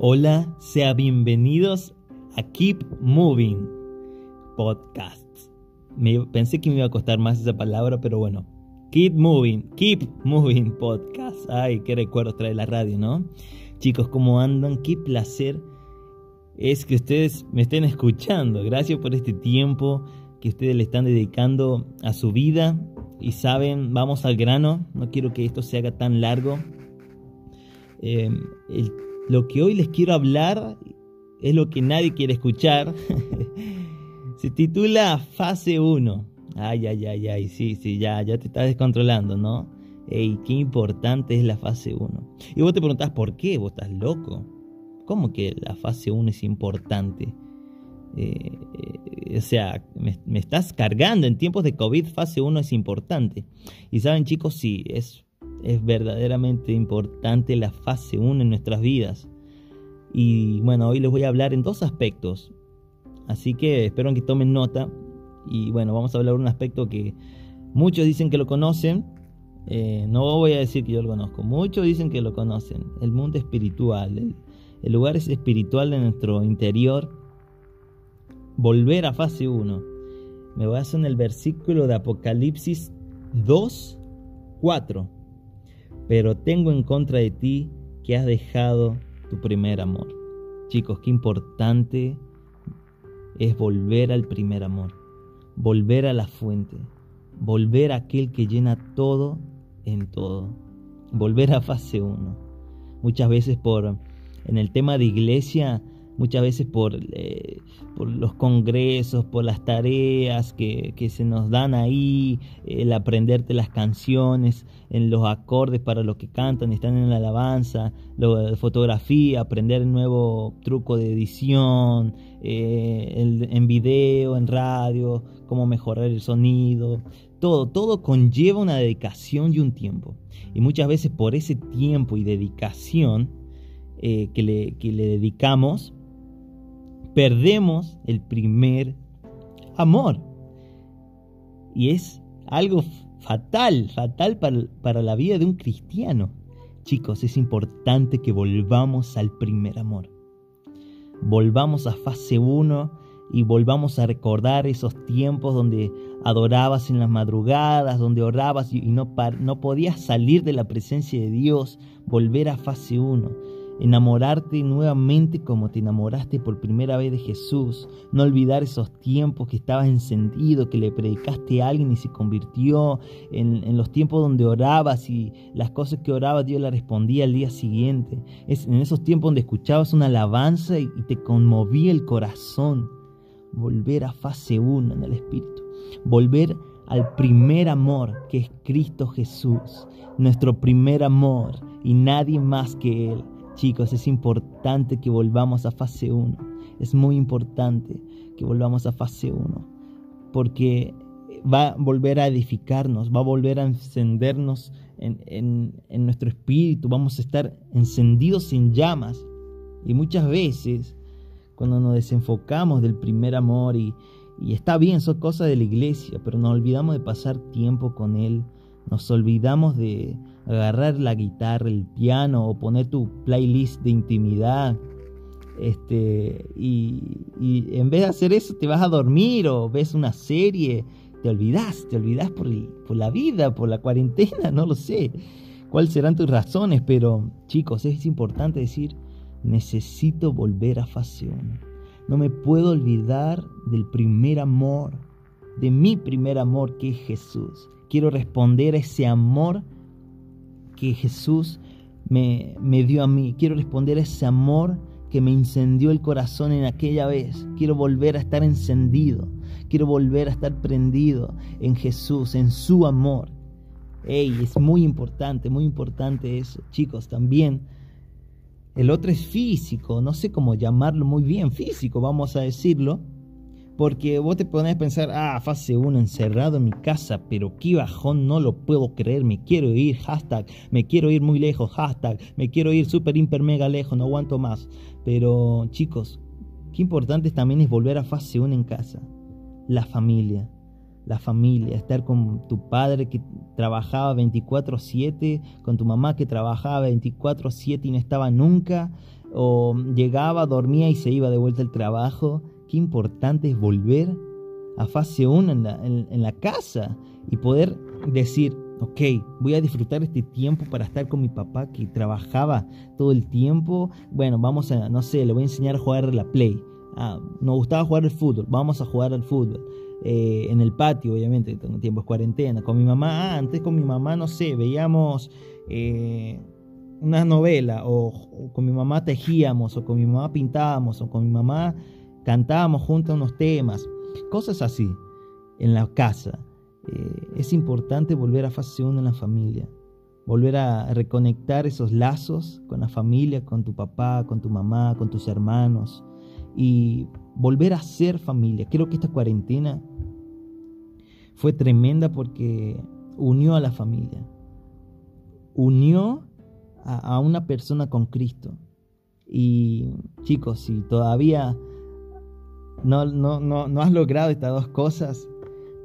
Hola, sea bienvenidos a Keep Moving Podcast. Me, pensé que me iba a costar más esa palabra, pero bueno. Keep Moving, Keep Moving Podcast. Ay, qué recuerdos trae la radio, ¿no? Chicos, ¿cómo andan? Qué placer es que ustedes me estén escuchando. Gracias por este tiempo que ustedes le están dedicando a su vida. Y saben, vamos al grano. No quiero que esto se haga tan largo. Eh, el lo que hoy les quiero hablar es lo que nadie quiere escuchar. Se titula Fase 1. Ay, ay, ay, ay, sí, sí, ya, ya te estás descontrolando, ¿no? Ey, qué importante es la fase 1. Y vos te preguntás, ¿por qué? ¿Vos estás loco? ¿Cómo que la fase 1 es importante? Eh, eh, o sea, me, me, estás cargando en tiempos de COVID, fase 1 es importante. Y saben chicos, sí, es es verdaderamente importante la fase 1 en nuestras vidas. Y bueno, hoy les voy a hablar en dos aspectos. Así que espero que tomen nota. Y bueno, vamos a hablar de un aspecto que muchos dicen que lo conocen. Eh, no voy a decir que yo lo conozco. Muchos dicen que lo conocen. El mundo espiritual. El, lugar es espiritual de nuestro interior. Volver a fase 1. Me hacer en el versículo de Apocalipsis 2, 4 pero tengo en contra de ti que has dejado tu primer amor. Chicos, qué importante es volver al primer amor, volver a la fuente, volver a aquel que llena todo en todo, volver a fase 1. Muchas veces por en el tema de iglesia muchas veces por, eh, por los congresos, por las tareas que, se nos dan ahí, el aprenderte las canciones, en los acordes para los que cantan, están en la alabanza, lo fotografía, aprender el nuevo truco de edición, eh, en video, en radio, cómo mejorar el sonido, todo, todo conlleva una dedicación y un tiempo. Y muchas veces por ese tiempo y dedicación eh, que, le, que le dedicamos, perdemos el primer amor. Y es algo fatal, fatal para, la vida de un cristiano. Chicos, es importante que volvamos al primer amor. Volvamos a fase 1 y volvamos a recordar esos tiempos donde adorabas en las madrugadas, donde orabas y no, no podías salir de la presencia de Dios, volver a fase 1 enamorarte nuevamente como te enamoraste por primera vez de Jesús, no olvidar esos tiempos que estabas encendido, que le predicaste a alguien y se convirtió, en, los tiempos donde orabas y las cosas que orabas Dios le respondía al día siguiente, es en esos tiempos donde escuchabas una alabanza y, te conmovía el corazón, volver a fase 1 en el Espíritu, volver al primer amor que es Cristo Jesús, nuestro primer amor y nadie más que Él. Chicos, es importante que volvamos a fase 1. Es muy importante que volvamos a fase 1. Porque va a volver a edificarnos, va a volver a encendernos en, nuestro espíritu. Vamos a estar encendidos en llamas. Y muchas veces, cuando nos desenfocamos del primer amor, y, y está bien, son cosas de la iglesia, pero nos olvidamos de pasar tiempo con Él nos olvidamos de agarrar la guitarra, el piano o poner tu playlist de intimidad. Este, y, en vez de hacer eso te vas a dormir o ves una serie, te olvidas, te olvidas por, la vida, por la cuarentena, no lo sé cuáles serán tus razones, pero chicos, es importante decir, necesito volver a fase 1. No me puedo olvidar del primer amor, de mi primer amor que es Jesús. Quiero responder a ese amor que Jesús me, me dio a mí. Quiero responder a ese amor que me incendió el corazón en aquella vez. Quiero volver a estar encendido. Quiero volver a estar prendido en Jesús, en su amor. Ey, es muy importante, muy importante eso. Chicos, también el otro es físico, no sé cómo llamarlo muy bien, físico, vamos a decirlo. Porque vos te pones a pensar, ah, fase 1 encerrado en mi casa, pero qué bajón, no lo puedo creer, me quiero ir, hashtag, me quiero ir muy lejos, hashtag, me quiero ir súper, hiper, mega lejos, no aguanto más. Pero chicos, qué importante también es volver a fase 1 en casa, la familia. La familia, estar con tu padre que trabajaba 24/7, con tu mamá que trabajaba 24/7 y no estaba nunca, o llegaba, dormía y se iba de vuelta al trabajo. Qué importante es volver a fase 1 en la, casa y poder decir, ok, voy a disfrutar este tiempo para estar con mi papá que trabajaba todo el tiempo. Bueno, vamos a, no sé, le voy a enseñar a jugar la Play. Ah, nos gustaba jugar el fútbol, vamos a jugar al fútbol. Eh, en el patio, obviamente, tengo tiempo, es cuarentena. Con mi mamá, ah, antes con mi mamá, no sé, veíamos eh, una novela, o, con mi mamá tejíamos, o con mi mamá pintábamos, o con mi mamá cantábamos juntos unos temas, cosas así, en la casa. Eh, es importante volver a fase 1 en la familia, volver a reconectar esos lazos con la familia, con tu papá, con tu mamá, con tus hermanos y volver a ser familia. Creo que esta cuarentena fue tremenda porque unió a la familia, unió a, una persona con Cristo. Y chicos, si todavía no, no, no, has logrado estas dos cosas,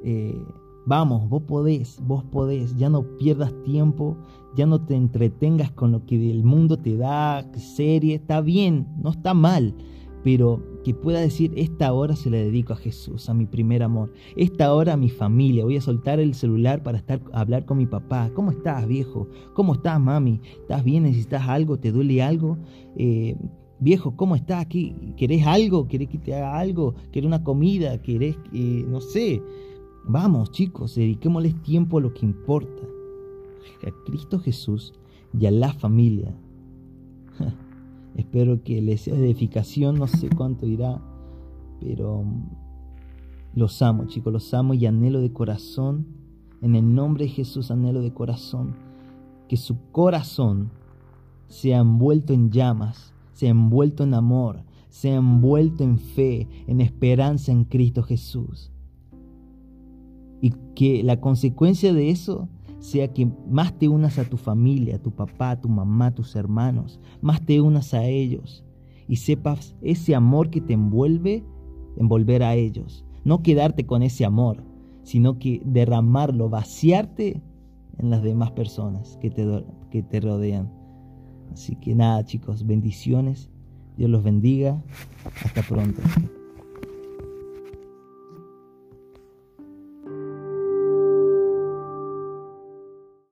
eh, Vamos, vos podés, vos podés, ya no pierdas tiempo, ya no te entretengas con lo que el mundo te da, serie, está bien, no está mal, pero que pueda decir, esta hora se la dedico a Jesús, a mi primer amor, esta hora a mi familia, voy a soltar el celular para estar hablar con mi papá, ¿cómo estás viejo? ¿Cómo estás mami? ¿Estás bien? ¿Necesitas algo? ¿Te duele algo? Eh, viejo, ¿cómo estás aquí? ¿Querés algo? ¿Querés que te haga algo? ¿Querés una comida? ¿Querés, que, no sé? Vamos chicos, dediquémosles tiempo a lo que importa, a Cristo Jesús y a la familia. Espero que les sea de edificación, no sé cuánto irá, pero los amo chicos, los amo y anhelo de corazón, en el nombre de Jesús anhelo de corazón, que su corazón sea envuelto en llamas, sea envuelto en amor, sea envuelto en fe, en esperanza en Cristo Jesús y que la consecuencia de eso sea que más te unas a tu familia, a tu papá, a tu mamá, a tus hermanos, más te unas a ellos y sepas ese amor que te envuelve, envolver a ellos. No quedarte con ese amor, sino que derramarlo, vaciarte en las demás personas que te, que te rodean. Así que nada chicos, bendiciones, Dios los bendiga, hasta pronto.